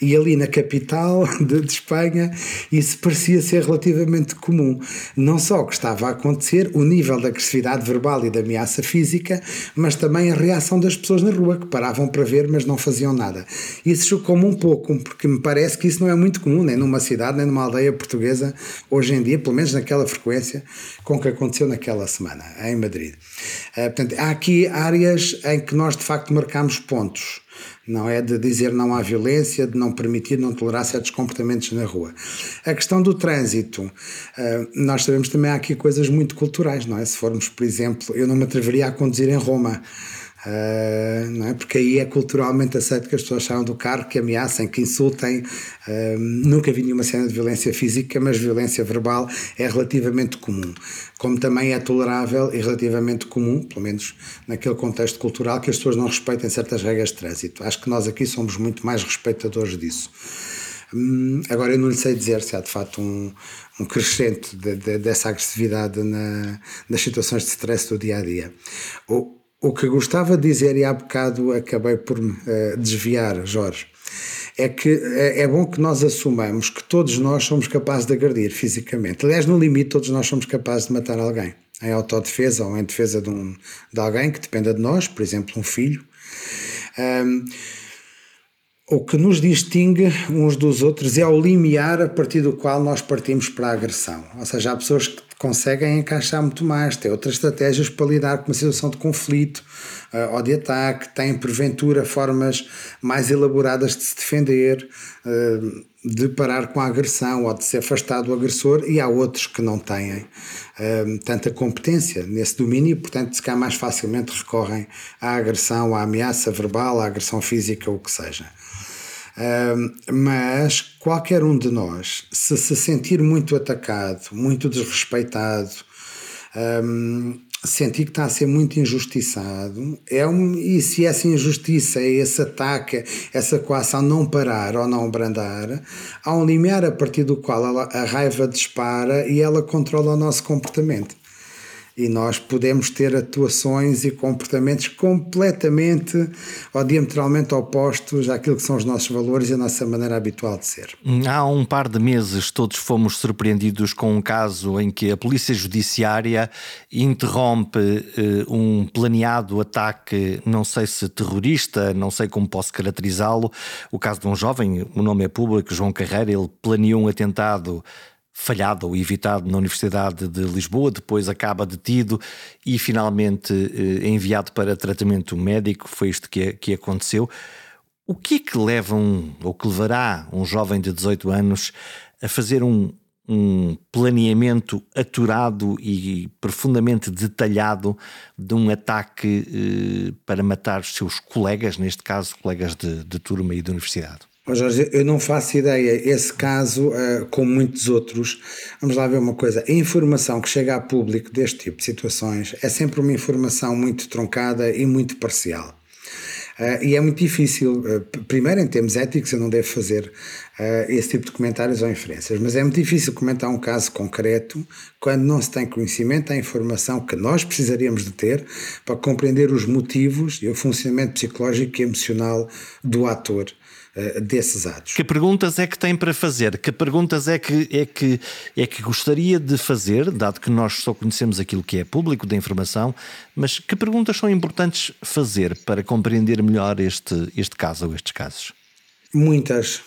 Speaker 2: E ali na capital de, de Espanha isso parecia ser relativamente comum. Não só o que estava a acontecer, o nível de agressividade verbal e de ameaça física, mas também a reação das pessoas na rua, que paravam para ver, mas não faziam nada. Isso chocou-me um pouco, porque me parece que isso não é muito comum, nem numa cidade, nem numa aldeia portuguesa, hoje em dia, pelo menos naquela frequência com o que aconteceu naquela semana em Madrid. Uh, portanto, há aqui áreas em que nós de facto marcamos pontos. Não é de dizer não à violência, de não permitir, não tolerar certos comportamentos na rua. A questão do trânsito, uh, nós sabemos também há aqui coisas muito culturais, não é? Se formos, por exemplo, eu não me atreveria a conduzir em Roma. Uh, não é? Porque aí é culturalmente aceito que as pessoas saiam do carro, que ameacem, que insultem. Uh, nunca vi nenhuma cena de violência física, mas violência verbal é relativamente comum. Como também é tolerável e relativamente comum, pelo menos naquele contexto cultural, que as pessoas não respeitem certas regras de trânsito. Acho que nós aqui somos muito mais respeitadores disso. Hum, agora eu não lhe sei dizer se há de facto um, um crescente de, de, dessa agressividade na, nas situações de stress do dia a dia. O que gostava de dizer, e há bocado acabei por me uh, desviar, Jorge, é que é, é bom que nós assumamos que todos nós somos capazes de agredir fisicamente. Aliás, no limite, todos nós somos capazes de matar alguém. em autodefesa ou em defesa de, um, de alguém que dependa de nós, por exemplo, um filho. Um, o que nos distingue uns dos outros é o limiar a partir do qual nós partimos para a agressão. Ou seja, há pessoas que conseguem encaixar muito mais, têm outras estratégias para lidar com uma situação de conflito uh, ou de ataque, têm porventura formas mais elaboradas de se defender, uh, de parar com a agressão ou de se afastar do agressor, e há outros que não têm uh, tanta competência nesse domínio portanto, se cá mais facilmente recorrem à agressão, à ameaça verbal, à agressão física, o que seja mas qualquer um de nós, se se sentir muito atacado, muito desrespeitado, um, sentir que está a ser muito injustiçado, é um, e se essa injustiça, esse ataque, essa coação não parar ou não abrandar, há um limiar a partir do qual ela, a raiva dispara e ela controla o nosso comportamento e nós podemos ter atuações e comportamentos completamente ou diametralmente opostos àquilo que são os nossos valores e a nossa maneira habitual de ser.
Speaker 1: Há um par de meses todos fomos surpreendidos com um caso em que a Polícia Judiciária interrompe uh, um planeado ataque, não sei se terrorista, não sei como posso caracterizá-lo. O caso de um jovem, o nome é público, João Carreira, ele planeou um atentado falhado ou evitado na Universidade de Lisboa, depois acaba detido e finalmente eh, enviado para tratamento médico. Foi isto que, que aconteceu. O que é que leva um, ou que levará um jovem de 18 anos a fazer um, um planeamento aturado e profundamente detalhado de um ataque eh, para matar os seus colegas, neste caso, colegas de, de turma e de universidade?
Speaker 2: Oh Jorge, eu não faço ideia. Esse caso, uh, como muitos outros, vamos lá ver uma coisa: a informação que chega a público deste tipo de situações é sempre uma informação muito truncada e muito parcial. Uh, e é muito difícil, uh, primeiro em termos éticos, eu não devo fazer esse tipo de comentários ou inferências, mas é muito difícil comentar um caso concreto quando não se tem conhecimento da informação que nós precisaríamos de ter para compreender os motivos e o funcionamento psicológico e emocional do ator uh, desses atos.
Speaker 1: Que perguntas é que tem para fazer? Que perguntas é que, é, que, é que gostaria de fazer, dado que nós só conhecemos aquilo que é público da informação, mas que perguntas são importantes fazer para compreender melhor este, este caso ou estes casos?
Speaker 2: Muitas.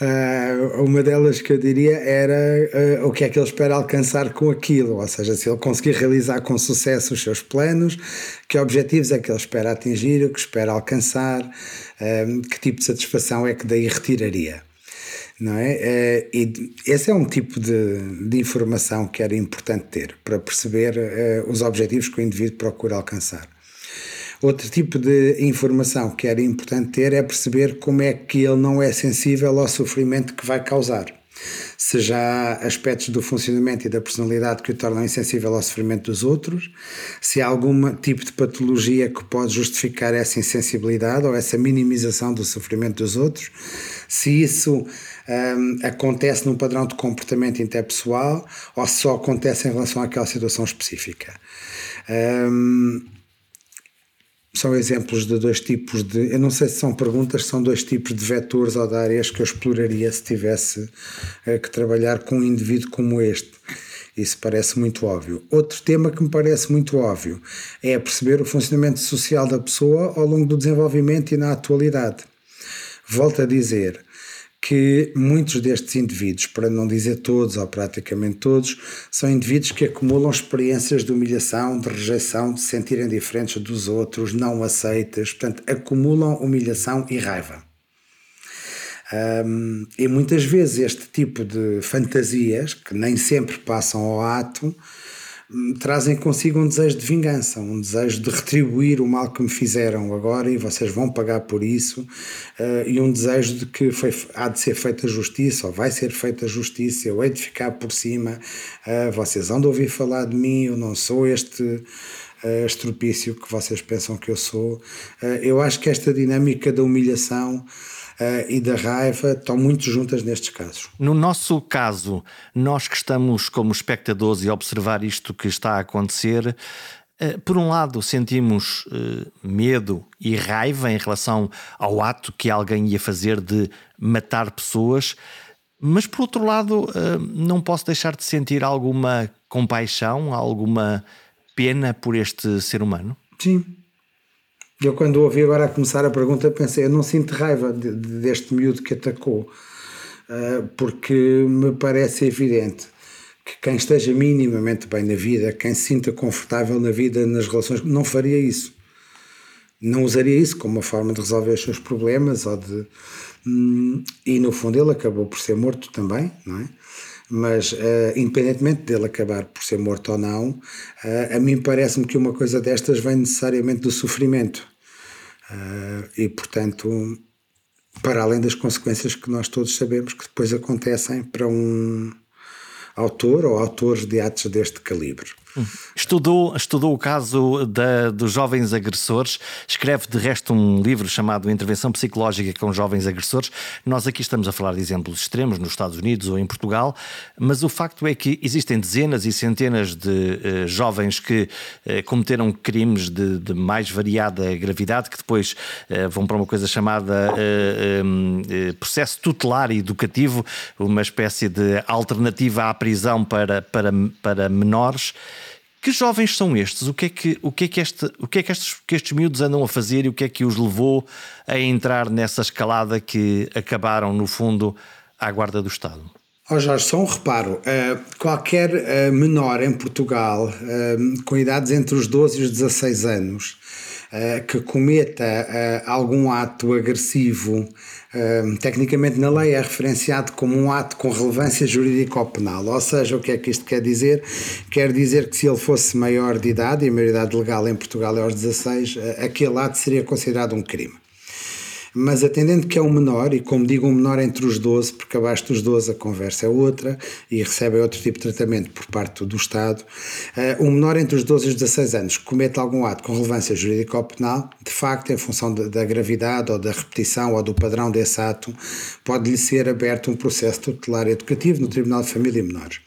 Speaker 2: Uh, uma delas que eu diria era uh, o que é que ele espera alcançar com aquilo, ou seja, se ele conseguir realizar com sucesso os seus planos, que objetivos é que ele espera atingir, o que espera alcançar, uh, que tipo de satisfação é que daí retiraria. Não é? e esse é um tipo de, de informação que era importante ter para perceber os objetivos que o indivíduo procura alcançar. Outro tipo de informação que era importante ter é perceber como é que ele não é sensível ao sofrimento que vai causar. Se já há aspectos do funcionamento e da personalidade que o tornam insensível ao sofrimento dos outros, se há algum tipo de patologia que pode justificar essa insensibilidade ou essa minimização do sofrimento dos outros, se isso um, acontece num padrão de comportamento interpessoal ou se só acontece em relação àquela situação específica. Um, são exemplos de dois tipos de. Eu não sei se são perguntas, são dois tipos de vetores ou de áreas que eu exploraria se tivesse eh, que trabalhar com um indivíduo como este. Isso parece muito óbvio. Outro tema que me parece muito óbvio é perceber o funcionamento social da pessoa ao longo do desenvolvimento e na atualidade. Volto a dizer, que muitos destes indivíduos, para não dizer todos ou praticamente todos, são indivíduos que acumulam experiências de humilhação, de rejeição, de se sentirem diferentes dos outros, não aceitas, portanto, acumulam humilhação e raiva. Um, e muitas vezes este tipo de fantasias, que nem sempre passam ao ato, trazem consigo um desejo de vingança, um desejo de retribuir o mal que me fizeram agora e vocês vão pagar por isso, uh, e um desejo de que foi, há de ser feita justiça, ou vai ser feita justiça, eu hei de ficar por cima, uh, vocês vão de ouvir falar de mim, eu não sou este uh, estropício que vocês pensam que eu sou. eu acho que esta dinâmica da humilhação e da raiva estão muito juntas nestes casos.
Speaker 1: No nosso caso, nós que estamos como espectadores e observar isto que está a acontecer, uh, por um lado sentimos uh, medo e raiva em relação ao ato que alguém ia fazer de matar pessoas. Mas por outro lado, não posso deixar de sentir alguma compaixão, alguma pena por este ser humano?
Speaker 2: Sim. Eu, quando ouvi agora a começar a pergunta, pensei: eu não sinto raiva de, de, deste miúdo que atacou, uh, porque me parece evidente que quem esteja minimamente bem na vida, quem se sinta confortável na vida, nas relações, não faria isso. Não usaria isso como uma forma de resolver os seus problemas ou de. Hum, e no fundo ele acabou por ser morto também, não é? Mas, uh, independentemente dele acabar por ser morto ou não, uh, a mim parece-me que uma coisa destas vem necessariamente do sofrimento. E, portanto, para além das consequências que nós todos sabemos que depois acontecem para um autor ou autores de atos deste calibre.
Speaker 1: Estudou, estudou o caso da, dos jovens agressores, escreve de resto um livro chamado Intervenção Psicológica com Jovens Agressores. Nós aqui estamos a falar de exemplos extremos nos Estados Unidos ou em Portugal, mas o facto é que existem dezenas e centenas de uh, jovens que uh, cometeram crimes de, de, mais variada gravidade, que depois uh, vão para uma coisa chamada um, processo tutelar educativo, uma espécie de alternativa à prisão para, para, para menores. Que jovens são estes? O que é que, o que, é que, este, o que, é que, estes, que estes miúdos andam a fazer e o que é que os levou a entrar nessa escalada que acabaram, no fundo, à guarda do Estado?
Speaker 2: Oh Jorge, só um reparo: uh, qualquer uh, menor em Portugal uh, com idades entre os 12 e os 16 anos que cometa algum ato agressivo tecnicamente na lei é referenciado como um ato com relevância jurídica ou penal. Ou seja, o que é que isto quer dizer? Quer dizer que se ele fosse maior de idade, e a maioridade legal em Portugal é aos 16, aquele ato seria considerado um crime mas atendendo que é um menor, e como digo, um menor entre os 12, porque abaixo dos 12 a conversa é outra e recebe outro tipo de tratamento por parte do Estado, uh, menor entre os 12 e os 16 anos que comete algum ato com relevância jurídica ou penal, de facto, em função de, da gravidade ou da repetição ou do padrão desse ato, pode-lhe ser aberto um processo tutelar educativo no Tribunal de Família e Menores.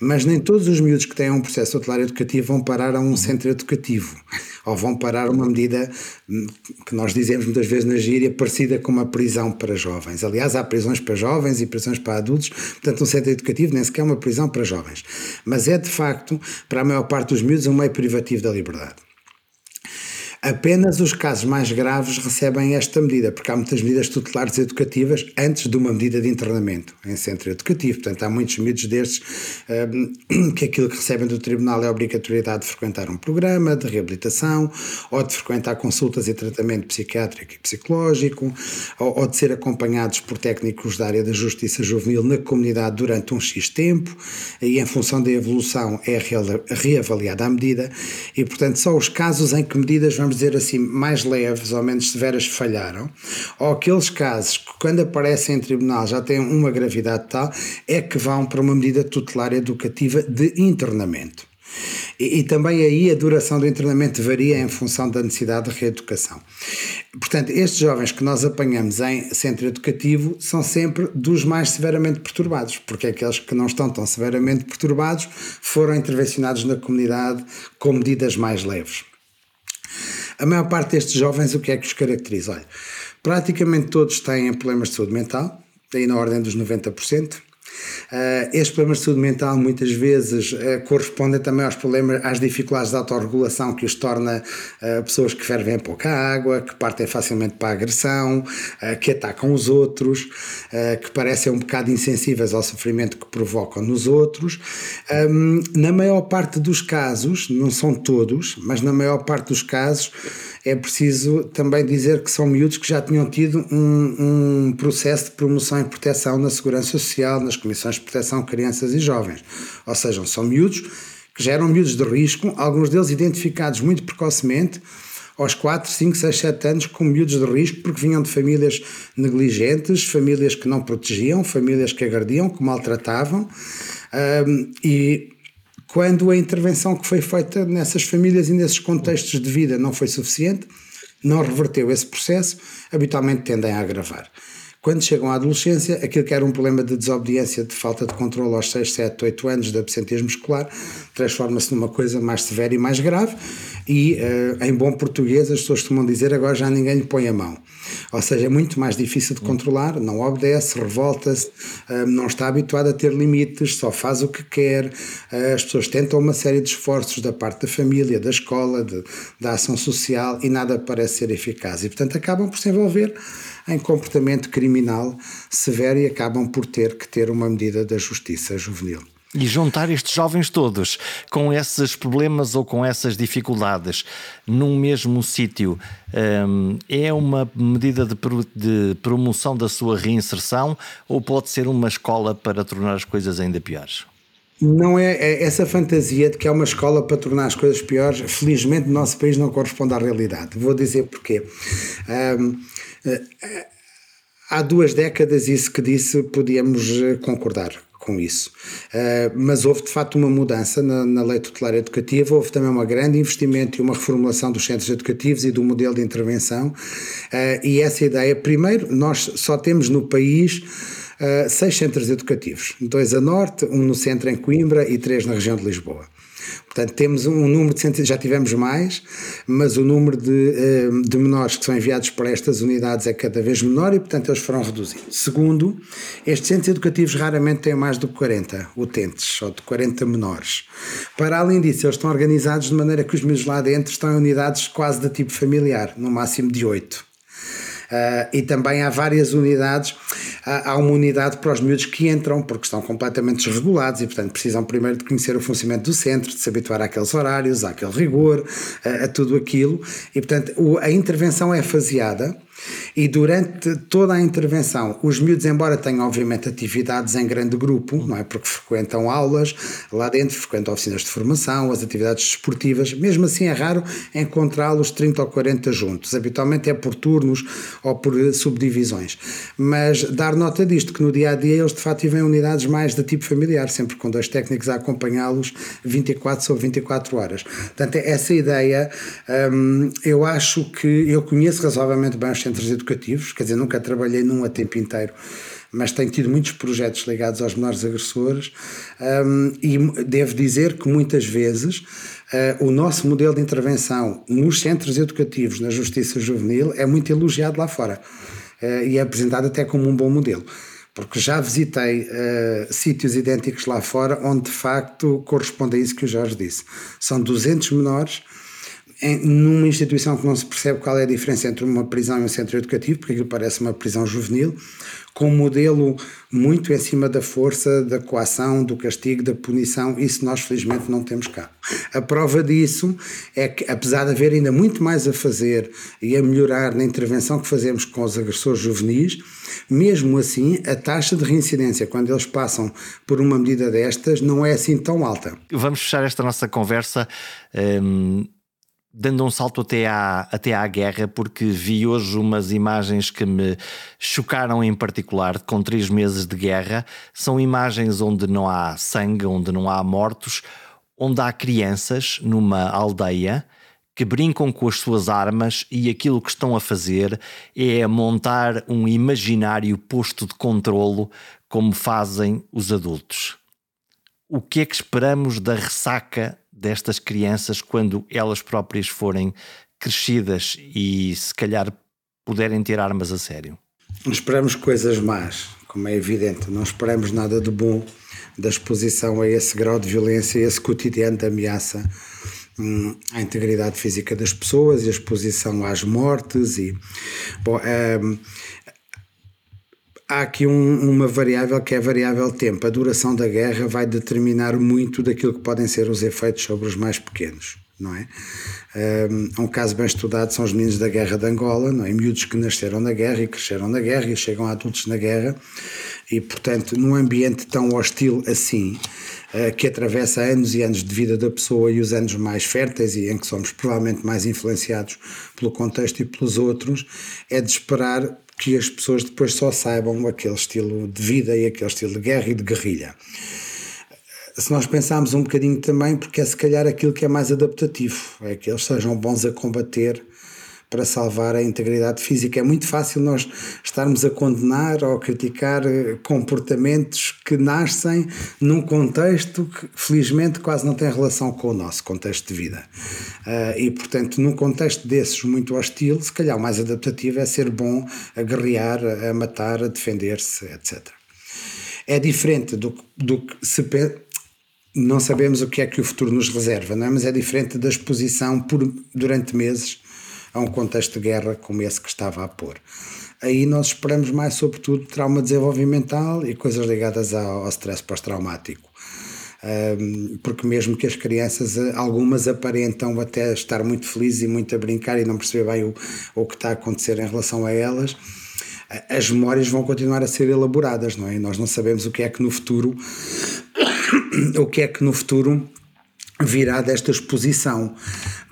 Speaker 2: Mas nem todos os miúdos que têm um processo tutelar educativo vão parar a um centro educativo ou vão parar uma medida hum, que nós dizemos muitas vezes na gíria parecida com uma prisão para jovens. Aliás, há prisões para jovens e prisões para adultos, portanto, um centro educativo nem sequer é uma prisão para jovens. Mas é de facto, para a maior parte dos miúdos, um meio privativo da liberdade. Apenas os casos mais graves recebem esta medida, porque há muitas medidas tutelares educativas antes de uma medida de internamento em centro educativo. Portanto, há muitos medidos destes um, que aquilo que recebem do tribunal é a obrigatoriedade de frequentar um programa de reabilitação, ou de frequentar consultas e tratamento psiquiátrico e psicológico, ou, ou de ser acompanhados por técnicos da área da justiça juvenil na comunidade durante um X tempo, e em função da evolução é reavaliada a medida, e portanto só os casos em que medidas vamos vamos dizer assim, mais leves ou menos severas falharam, ou aqueles casos que quando aparecem em tribunal já têm uma gravidade tal, é que vão para uma medida tutelar educativa de internamento. E, e, também aí a duração do internamento varia em função da necessidade de reeducação. Portanto, estes jovens que nós apanhamos em centro educativo são sempre dos mais severamente perturbados, porque aqueles que não estão tão severamente perturbados foram intervencionados na comunidade com medidas mais leves. A maior parte destes jovens, o que é que os caracteriza? Olha, praticamente todos têm problemas de saúde mental, aí na ordem dos 90%. Uh, estes problemas de saúde mental muitas vezes uh, correspondem também aos problemas, às dificuldades de autorregulação que os torna uh, pessoas que fervem pouca água, que partem facilmente para a agressão, que atacam os outros, que parecem um bocado insensíveis ao sofrimento que provocam nos outros. Um, na maior parte dos casos, não são todos, mas na maior parte dos casos, é preciso também dizer que são miúdos que já tinham tido um, um processo de promoção e proteção na Segurança Social, nas Comissões de Proteção de Crianças e Jovens. Ou seja, são miúdos que já eram miúdos de risco, alguns deles identificados muito precocemente, aos 4, 5, 6, 7 anos, com miúdos de risco, porque vinham de famílias negligentes, famílias que não protegiam, famílias que agrediam, que maltratavam. Um, e quando a intervenção que foi feita nessas famílias e nesses contextos de vida não foi suficiente, não reverteu esse processo, habitualmente tendem a agravar. Quando chegam à adolescência, aquilo que era um problema de desobediência, de falta de controle aos 6, 7, 8 anos de absentismo escolar, transforma-se numa coisa mais severa e mais grave e, uh, em bom português, as pessoas costumam dizer agora já ninguém lhe põe a mão. Ou seja, é muito mais difícil de controlar, não obedece, revolta-se, uh, não está habituado a ter limites, só faz o que quer. Uh, as pessoas tentam uma série de esforços da parte da família, da escola, de, da ação social e nada parece ser eficaz. E, portanto, acabam por se envolver em comportamento criminal severo e acabam por ter que ter uma medida da justiça juvenil.
Speaker 1: E juntar estes jovens todos com esses problemas ou com essas dificuldades num mesmo sítio um, é uma medida de, de promoção da sua reinserção ou pode ser uma escola para tornar as coisas ainda piores?
Speaker 2: Não é, é, essa fantasia de que é uma escola para tornar as coisas piores, felizmente no nosso país não corresponde à realidade. Vou dizer porquê. Um, há duas décadas, isso que disse, podíamos eh, concordar com isso. Uh, mas houve de facto uma mudança na, na, lei tutelar educativa, houve também um grande investimento e uma reformulação dos centros educativos e do modelo de intervenção. Uh, e essa ideia, primeiro, nós só temos no país. Uh, seis centros educativos, dois a norte, um no centro em Coimbra e três na região de Lisboa. Portanto, temos um número de já tivemos mais, mas o número de, eh, de menores que são enviados para estas unidades é cada vez menor e, portanto, eles foram reduzindo. Segundo, estes centros educativos raramente têm mais que 40 utentes, ou de 40 menores. Para além disso, eles estão organizados de maneira que os miúdos lá dentro estão em unidades quase de tipo familiar, no máximo de 8. Uh, e também há várias unidades, há, há, uma unidade para os miúdos que entram porque estão completamente desregulados e, portanto, precisam primeiro de conhecer o funcionamento do centro, de se habituar àqueles horários, àquele rigor, a, a tudo aquilo. E, portanto, o, a intervenção é faseada e durante toda a intervenção, os miúdos, embora tenham obviamente atividades em grande grupo, não é? Porque frequentam aulas lá dentro, frequentam oficinas de formação, as atividades desportivas, mesmo assim é raro encontrá-los 30 ou 40 juntos. Habitualmente é por turnos ou por subdivisões. Mas dar nota disto, que no dia a dia eles de facto vivem unidades mais de tipo familiar, sempre com dois técnicos a acompanhá-los 24 sobre 24 horas. Portanto, essa ideia, hum, eu acho que eu conheço razoavelmente bem os centros educativos, quer dizer, nunca trabalhei num a tempo inteiro, mas tenho tido muitos projetos ligados aos menores agressores um, e devo dizer que muitas vezes uh, o nosso modelo de intervenção nos centros educativos, na justiça juvenil, é muito elogiado lá fora uh, e é apresentado até como um bom modelo porque já visitei uh, sítios idênticos lá fora onde de facto corresponde a isso que o Jorge disse. São 200 menores em, numa instituição que não se percebe qual é a diferença entre uma prisão e um centro educativo, porque aquilo parece uma prisão juvenil, com um modelo muito em cima da força, da coação, do castigo, da punição, isso nós felizmente não temos cá. A prova disso é que, apesar de haver ainda muito mais a fazer e a melhorar na intervenção que fazemos com os agressores juvenis, mesmo assim, a taxa de reincidência, quando eles passam por uma medida destas, não é assim tão alta.
Speaker 1: Vamos fechar esta nossa conversa. Um dando um salto até à, até à guerra, porque vi hoje umas imagens que me chocaram em particular, com três meses de guerra. São imagens onde não há sangue, onde não há mortos, onde há crianças numa aldeia que brincam com as suas armas e aquilo que estão a fazer é montar um imaginário posto de controlo como fazem os adultos. O que é que esperamos da ressaca destas crianças quando elas próprias forem crescidas e se calhar puderem ter armas a sério?
Speaker 2: Esperamos coisas más, como é evidente, não esperamos nada de bom da exposição a esse grau de violência, a esse cotidiano de ameaça hum, à integridade física das pessoas e a exposição às mortes e bom, hum, há aqui um, uma variável que é a variável tempo. A duração da guerra vai determinar muito daquilo que podem ser os efeitos sobre os mais pequenos, não é? Um, caso bem estudado são os meninos da guerra de Angola, não é? Miúdos que nasceram na guerra e cresceram na guerra e chegam a adultos na guerra e, portanto, num ambiente tão hostil assim, uh, que atravessa anos e anos de vida da pessoa e os anos mais férteis e em que somos provavelmente mais influenciados pelo contexto e pelos outros, é de esperar que as pessoas depois só saibam aquele estilo de vida e aquele estilo de guerra e de guerrilha. Se nós pensarmos um bocadinho também, porque é se calhar aquilo que é mais adaptativo, é que eles sejam bons a combater para salvar a integridade física. É muito fácil nós estarmos a condenar ou a criticar eh, comportamentos que nascem num contexto que, felizmente, quase não tem relação com o nosso contexto de vida. Uh, e, portanto, num contexto desses muito hostil, se calhar o mais adaptativo é ser bom a guerrear, a matar, a defender-se, etc. É diferente do, do que se não sabemos o que é que o futuro nos reserva, não é? mas é diferente da exposição por, durante meses a um contexto de guerra como esse que estava a pôr. Aí nós esperamos mais, sobretudo, trauma desenvolvimental e coisas ligadas ao, ao stress pós-traumático. Um, porque mesmo que as crianças, algumas aparentam até estar muito felizes e muito a brincar e não perceber bem o, o que está a acontecer em relação a elas, as memórias vão continuar a ser elaboradas, não é? E nós não sabemos o que é que no futuro o que é que no futuro virá desta exposição.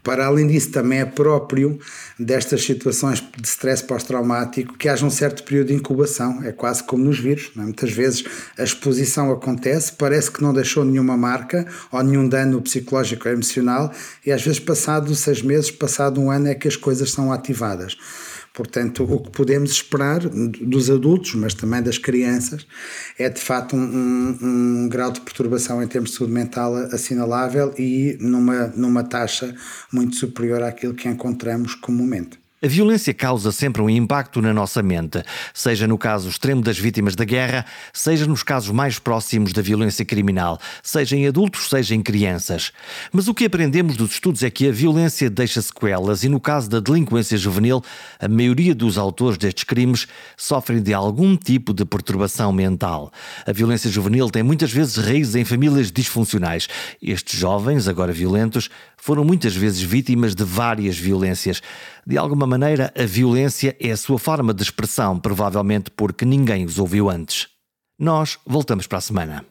Speaker 2: Para além disso, também é próprio destas situações de stress pós-traumático que haja um certo período de incubação, é quase como nos vírus. É? Muitas vezes a exposição acontece, parece que não deixou nenhuma marca ou nenhum dano psicológico ou emocional, e às vezes, passado seis meses, passado um ano, é que as coisas são ativadas. Portanto, o que podemos esperar dos adultos, mas também das crianças, é de facto um, um, um, grau de perturbação em termos de saúde mental assinalável e numa, numa taxa muito superior àquilo que encontramos comumente.
Speaker 1: A violência causa sempre um impacto na nossa mente, seja no caso extremo das vítimas da guerra, seja nos casos mais próximos da violência criminal, seja em adultos, seja em crianças. Mas o que aprendemos dos estudos é que a violência deixa sequelas e, no caso da delinquência juvenil, a maioria dos autores destes crimes sofrem de algum tipo de perturbação mental. A violência juvenil tem muitas vezes raízes em famílias disfuncionais. Estes jovens, agora violentos, foram muitas vezes vítimas de várias violências. De alguma maneira, a violência é a sua forma de expressão, provavelmente porque ninguém os ouviu antes. Nós voltamos para a semana.